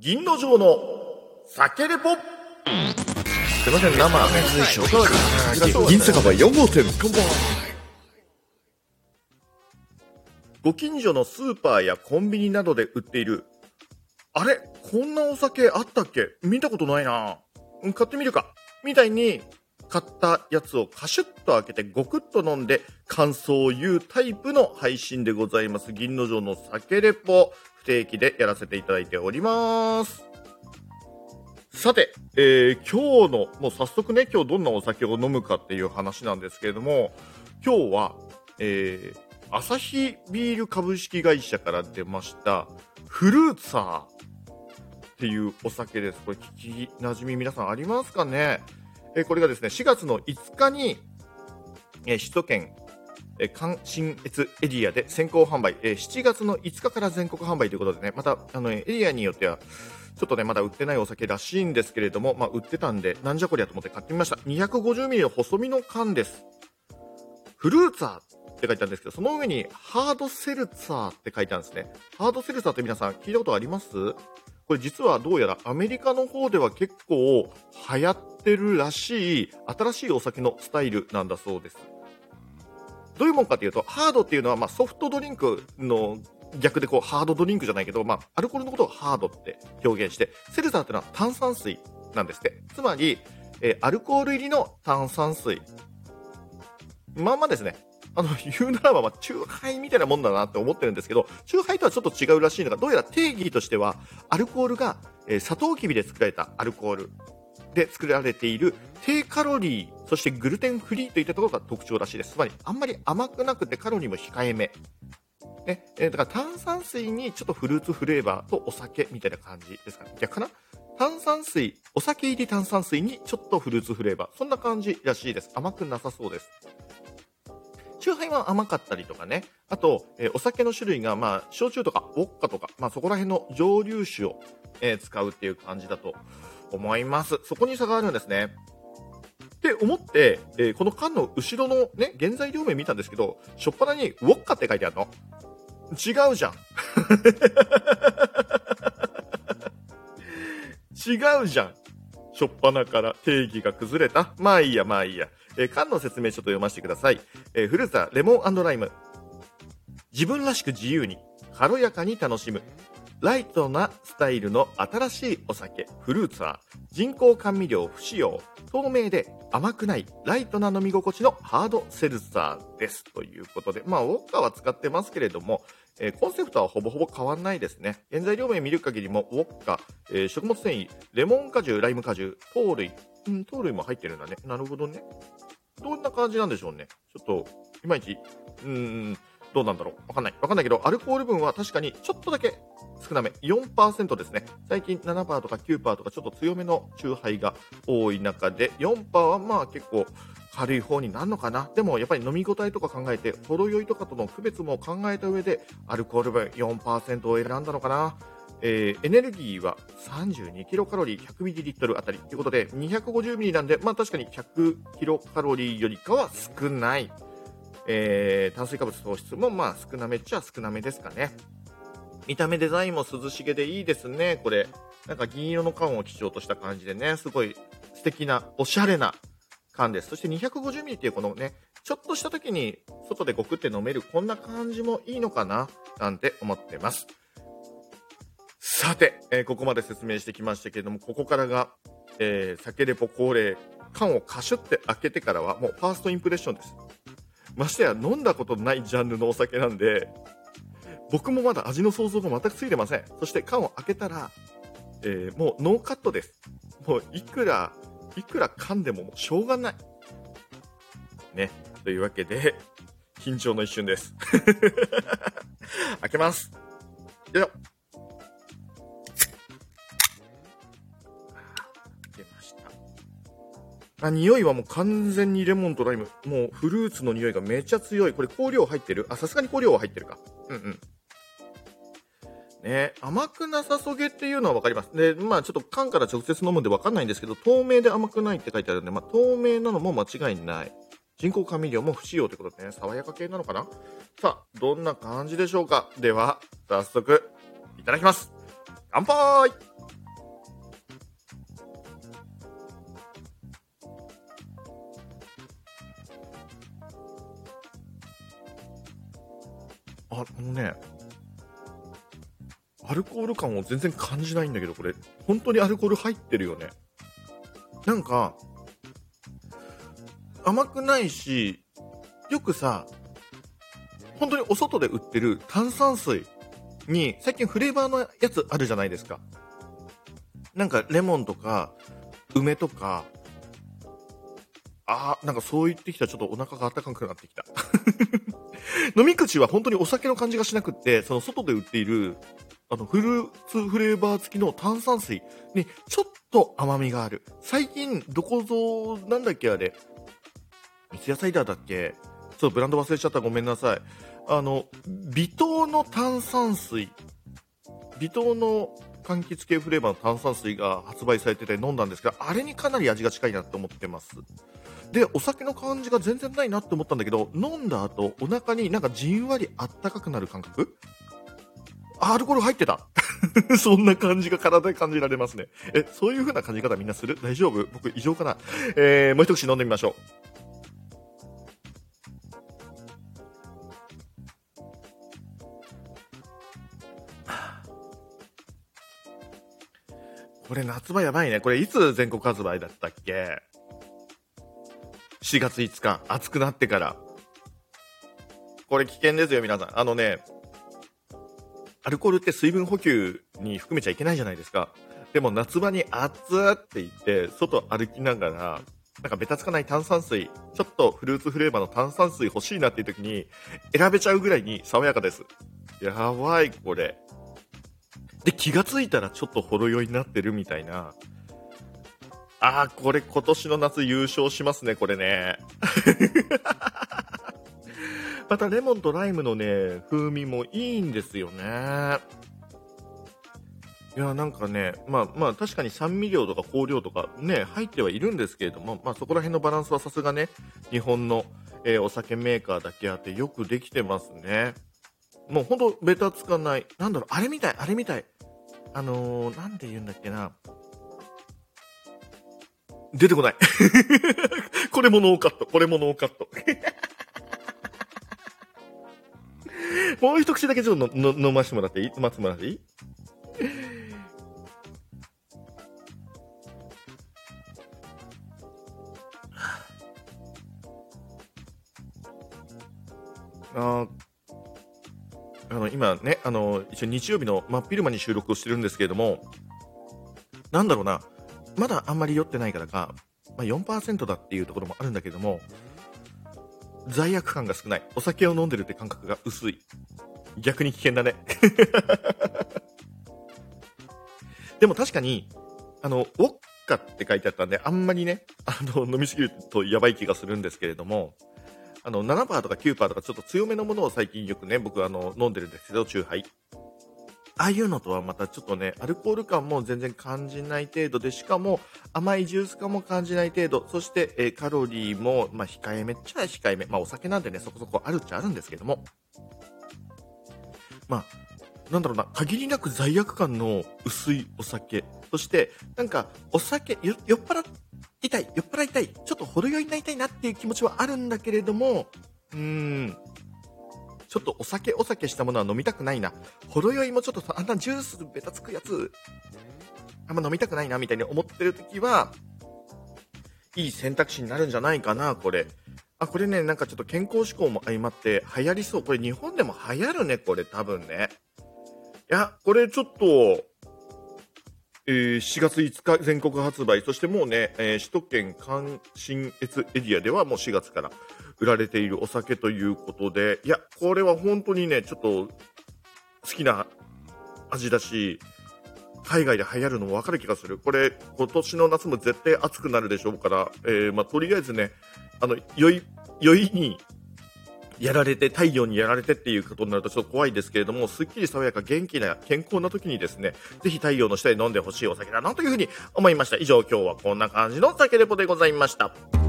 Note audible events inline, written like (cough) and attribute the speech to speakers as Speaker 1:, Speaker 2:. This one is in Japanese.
Speaker 1: 銀の城の酒レポ。
Speaker 2: すいません、生、
Speaker 1: 銀酒場4号店。ご近所のスーパーやコンビニなどで売っている。あれこんなお酒あったっけ？見たことないな。うん買ってみるか。みたいに買ったやつをカシュッと開けてゴクッと飲んで感想を言うタイプの配信でございます。銀の城の酒レポ。不定期でやらせていただいております。さて、えー今日の、もう早速ね、今日どんなお酒を飲むかっていう話なんですけれども、今日は、えー、アサヒビール株式会社から出ました、フルーツァーっていうお酒です。これ聞き馴染み皆さんありますかね？えーこれがですね、4月の5日に、えー首都圏、え関新越エリアで先行販売、え7月の5日から全国販売ということでね、また、あの、エリアによっては、ちょっとね、まだ売ってないお酒らしいんですけれども、まあ、売ってたんで、なんじゃこりゃと思って買ってみました。250ミリの細身の缶です。フルーツァーって書いてあるんですけど、その上にハードセルツァーって書いてあるんですね。ハードセルツァーって皆さん聞いたことあります？これ実はどうやらアメリカの方では結構流行ってるらしい新しいお酒のスタイルなんだそうです。どういうもんかというと、ハードっていうのはまあソフトドリンクの逆でこうハードドリンクじゃないけど、まあアルコールのことをハードって表現して、セルツァーっていうのは炭酸水なんですって。つまり、えーアルコール入りの炭酸水。まあまですね。あの、(laughs) 言うならば、まあ、チューハイみたいなもんだなって思ってるんですけど、チューハイとはちょっと違うらしいのが、どうやら定義としては、アルコールが、えー、サトウキビで作られたアルコールで作られている低カロリー、そしてグルテンフリーといったところが特徴らしいです。つまり、あんまり甘くなくてカロリーも控えめ。ね、えーだから炭酸水にちょっとフルーツフレーバーとお酒みたいな感じですかね。逆かな？炭酸水、お酒入り炭酸水にちょっとフルーツフレーバー。そんな感じらしいです。甘くなさそうです。チューハイは甘かったりとかね。あと、えーお酒の種類が、まあ、焼酎とか、ウォッカとか、まあ、そこら辺の蒸留酒を、えー使うっていう感じだと思います。そこに差があるんですね。って思って、えーこの缶の後ろのね、原材料名見たんですけど、しょっぱなにウォッカって書いてあるの違うじゃん。(laughs) 違うじゃん。しょっぱなから定義が崩れた。まあいいや、まあいいや。えー缶の説明ちょっと読ませてください。えーフルーツはレモンライム。自分らしく自由に、軽やかに楽しむ。ライトなスタイルの新しいお酒、フルーツは、人工甘味料不使用、透明で甘くない、ライトな飲み心地のハードセルサーです。ということで、まあ、ウォッカは使ってますけれども、えーコンセプトはほぼほぼ変わんないですね。原材料名見る限りも、ウォッカ、えー食物繊維、レモン果汁、ライム果汁、糖類、うん、糖類も入ってるんだね。なるほどね。どんな感じなんでしょうね。ちょっと、いまいち、うーん、どうなんだろう。わかんない。わかんないけど、アルコール分は確かにちょっとだけ少なめ。4%ですね。最近7%とか9%とかちょっと強めの酎ハイが多い中で、4%はまあ結構軽い方になるのかな。でもやっぱり飲み応えとか考えて、ほろ酔いとかとの区別も考えた上で、アルコール分4%を選んだのかな。えーエネルギーは32キロカロリー 100ml あたりということで250ミリなんで、まあ確かに100キロカロリーよりかは少ない。えー炭水化物糖質もまあ少なめっちゃ少なめですかね。見た目デザインも涼しげでいいですね、これ。なんか銀色の缶を基調とした感じでね、すごい素敵な、おしゃれな缶です。そして250ミリっていうこのね、ちょっとした時に外でゴクって飲めるこんな感じもいいのかな、なんて思ってます。さて、えーここまで説明してきましたけれども、ここからが、えー酒レポ恒例、缶をカシュって開けてからはもうファーストインプレッションです。ましてや飲んだことないジャンルのお酒なんで、僕もまだ味の想像が全くついてません。そして缶を開けたら、えーもうノーカットです。もういくら、いくら噛んでももうしょうがない。ね。というわけで、緊張の一瞬です。(laughs) 開けます。よいしょ。あ、匂いはもう完全にレモンとライム。もうフルーツの匂いがめちゃ強い。これ香料入ってる？あ、さすがに香料は入ってるか。うんうん。ね甘くなさそげっていうのはわかります。で、まあちょっと缶から直接飲むんでわかんないんですけど、透明で甘くないって書いてあるんで、まあ透明なのも間違いない。人工甘味料も不使用ということでね、爽やか系なのかな？さあ、どんな感じでしょうか？では、早速、いただきます。乾杯ああのね、アルコール感を全然感じないんだけど、これ、本当にアルコール入ってるよね。なんか、甘くないし、よくさ、本当にお外で売ってる炭酸水に、最近フレーバーのやつあるじゃないですか。なんかレモンとか、梅とか、あー、なんかそう言ってきたらちょっとお腹が温かくなってきた。(laughs) 飲み口は本当にお酒の感じがしなくって、その外で売っている、あの、フルーツフレーバー付きの炭酸水にちょっと甘みがある。最近、どこぞ、なんだっけあれ、三ツ矢サイダーだっけちょっとブランド忘れちゃったごめんなさい。あの、微糖の炭酸水、微糖の柑橘系フレーバーの炭酸水が発売されてて飲んだんですが、あれにかなり味が近いなって思ってます。で、お酒の感じが全然ないなって思ったんだけど、飲んだ後、お腹になんかじんわりあったかくなる感覚？アルコール入ってた (laughs) そんな感じが体で感じられますね。え、そういう風な感じ方みんなする？大丈夫？僕異常かな？えー、もう一口飲んでみましょう。(sighs) これ夏場やばいね。これいつ全国発売だったっけ？?4 月5日。暑くなってから。これ危険ですよ、皆さん。あのね、アルコールって水分補給に含めちゃいけないじゃないですか。でも夏場に暑って言って、外歩きながら、なんかベタつかない炭酸水、ちょっとフルーツフレーバーの炭酸水欲しいなっていう時に選べちゃうぐらいに爽やかです。やばい、これ。で、気がついたらちょっとほろ酔いになってるみたいな。ああ、これ今年の夏優勝しますね、これね。(laughs) またレモンとライムのね、風味もいいんですよね。いや、なんかね、まあまあ確かに酸味料とか香料とかね、入ってはいるんですけれども、まあそこら辺のバランスはさすがね、日本の、えー、お酒メーカーだけあってよくできてますね。もうほんとベタつかない。なんだろう、あれみたい、あれみたい。あのー、なんて言うんだっけな。出てこない。(laughs) これもノーカット。これもノーカット。(laughs) もう一口だけちょっと飲ましてもらっていい？待ってもらっていい？ああの、今ね、あの、一応日曜日の真っ昼間に収録をしてるんですけれども、なんだろうな、まだあんまり酔ってないからか、まあ、4%だっていうところもあるんだけども、罪悪感が少ない。お酒を飲んでるって感覚が薄い。逆に危険だね。(laughs) でも確かに、あの、ウォッカって書いてあったんで、あんまりね、あの、飲みすぎるとやばい気がするんですけれども、あの、7%とか9%とかちょっと強めのものを最近よくね、僕あの、飲んでるんですけど、チューハイ。ああいうのとはまたちょっとね、アルコール感も全然感じない程度で、しかも甘いジュース感も感じない程度、そして、えー、カロリーも、まあ、控えめっちゃ控えめ。まあ、お酒なんでね、そこそこあるっちゃあるんですけども。まあ、なんだろうな、限りなく罪悪感の薄いお酒。そして、なんか、お酒、酔っ払いたい、酔っ払いたい、ちょっとほろ酔いになりたいなっていう気持ちはあるんだけれども、うーん、ちょっとお酒お酒したものは飲みたくないな。ほろ酔いもちょっとあんなジュースベタつくやつ、あんま飲みたくないなみたいに思ってる時は、いい選択肢になるんじゃないかな、これ。あ、これね、なんかちょっと健康志向も相まって流行りそう。これ日本でも流行るね、これ多分ね。いや、これちょっと、えー、4月5日全国発売、そしてもうね、えー、首都圏関心越エリアではもう4月から売られているお酒ということで、いや、これは本当にね、ちょっと好きな味だし、海外で流行るのもわかる気がする。これ、今年の夏も絶対暑くなるでしょうから、えー、まあ、とりあえずね、あの、酔い、酔いにやられて、太陽にやられてっていうことになるとちょっと怖いですけれども、すっきり爽やか、元気な、健康な時にですね、ぜひ太陽の下で飲んでほしいお酒だなというふうに思いました。以上、今日はこんな感じの酒レポでございました。